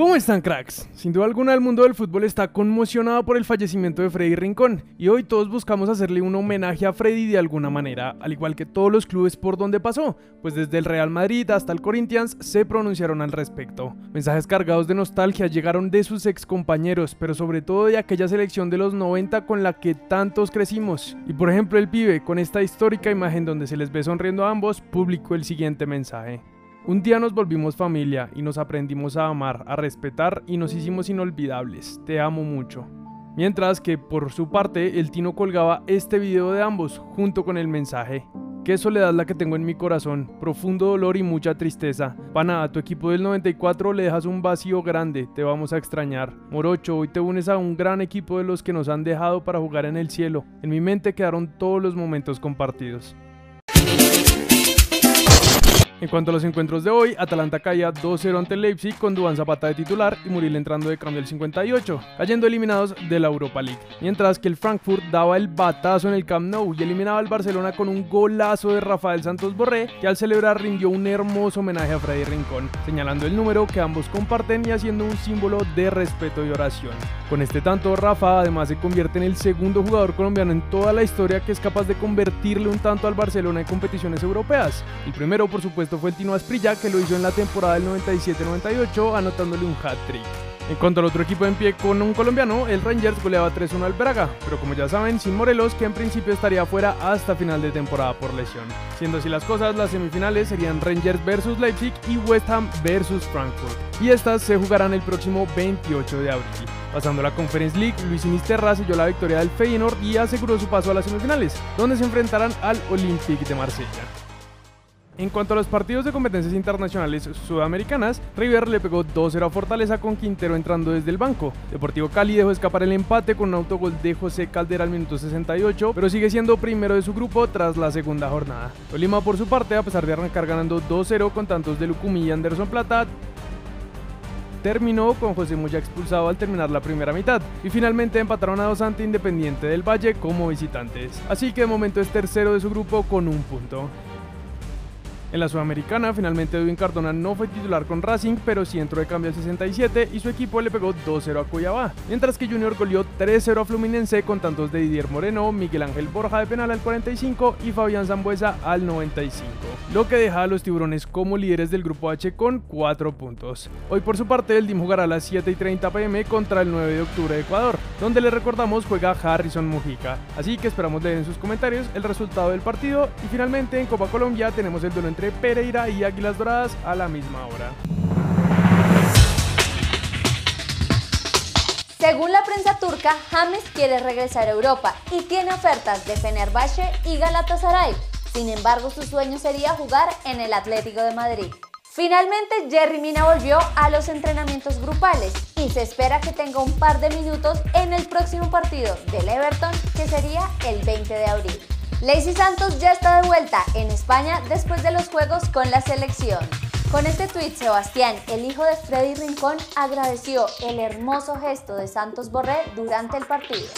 ¿Cómo están cracks? Sin duda alguna el mundo del fútbol está conmocionado por el fallecimiento de Freddy Rincón y hoy todos buscamos hacerle un homenaje a Freddy de alguna manera, al igual que todos los clubes por donde pasó, pues desde el Real Madrid hasta el Corinthians se pronunciaron al respecto. Mensajes cargados de nostalgia llegaron de sus ex compañeros, pero sobre todo de aquella selección de los 90 con la que tantos crecimos. Y por ejemplo el pibe, con esta histórica imagen donde se les ve sonriendo a ambos, publicó el siguiente mensaje. Un día nos volvimos familia y nos aprendimos a amar, a respetar y nos hicimos inolvidables. Te amo mucho. Mientras que por su parte el Tino colgaba este video de ambos junto con el mensaje. Qué soledad la que tengo en mi corazón, profundo dolor y mucha tristeza. Pana, a tu equipo del 94 le dejas un vacío grande, te vamos a extrañar. Morocho, hoy te unes a un gran equipo de los que nos han dejado para jugar en el cielo. En mi mente quedaron todos los momentos compartidos. En cuanto a los encuentros de hoy, Atalanta caía 2-0 ante Leipzig con Duván Zapata de titular y Muriel entrando de cambio el 58, cayendo eliminados de la Europa League. Mientras que el Frankfurt daba el batazo en el Camp Nou y eliminaba al Barcelona con un golazo de Rafael Santos Borré, que al celebrar rindió un hermoso homenaje a Freddy Rincón, señalando el número que ambos comparten y haciendo un símbolo de respeto y oración. Con este tanto, Rafa además se convierte en el segundo jugador colombiano en toda la historia que es capaz de convertirle un tanto al Barcelona en competiciones europeas. El primero, por supuesto, fue el Tino Asprilla, que lo hizo en la temporada del 97-98, anotándole un hat-trick. En cuanto al otro equipo en pie con un colombiano, el Rangers goleaba 3-1 al Braga, pero como ya saben, sin Morelos, que en principio estaría fuera hasta final de temporada por lesión. Siendo así las cosas, las semifinales serían Rangers vs Leipzig y West Ham vs Frankfurt, y estas se jugarán el próximo 28 de abril. Pasando a la Conference League, Luis Inisterra selló la victoria del Feyenoord y aseguró su paso a las semifinales, donde se enfrentarán al Olympique de Marsella. En cuanto a los partidos de competencias internacionales sudamericanas, River le pegó 2-0 a Fortaleza con Quintero entrando desde el banco. Deportivo Cali dejó escapar el empate con un autogol de José Caldera al minuto 68, pero sigue siendo primero de su grupo tras la segunda jornada. Tolima por su parte, a pesar de arrancar ganando 2-0 con tantos de Lucumí y Anderson Plata, terminó con José Moya expulsado al terminar la primera mitad y finalmente empataron a dos ante Independiente del Valle como visitantes. Así que de momento es tercero de su grupo con un punto. En la Sudamericana, finalmente Edwin Cardona no fue titular con Racing, pero sí entró de cambio al 67 y su equipo le pegó 2-0 a Cuyabá, mientras que Junior goleó 3-0 a Fluminense con tantos de Didier Moreno, Miguel Ángel Borja de penal al 45 y Fabián Zambuesa al 95, lo que deja a los tiburones como líderes del grupo H con 4 puntos. Hoy por su parte el DIM jugará a las 7 y 30 pm contra el 9 de octubre de Ecuador, donde le recordamos juega Harrison Mujica, así que esperamos leer en sus comentarios el resultado del partido y finalmente en Copa Colombia tenemos el duelo Pereira y Águilas Doradas a la misma hora. Según la prensa turca, James quiere regresar a Europa y tiene ofertas de Fenerbahce y Galatasaray. Sin embargo, su sueño sería jugar en el Atlético de Madrid. Finalmente, Jerry Mina volvió a los entrenamientos grupales y se espera que tenga un par de minutos en el próximo partido del Everton, que sería el 20 de abril. Lacey Santos ya está de vuelta en España después de los juegos con la selección. Con este tuit, Sebastián, el hijo de Freddy Rincón, agradeció el hermoso gesto de Santos Borré durante el partido.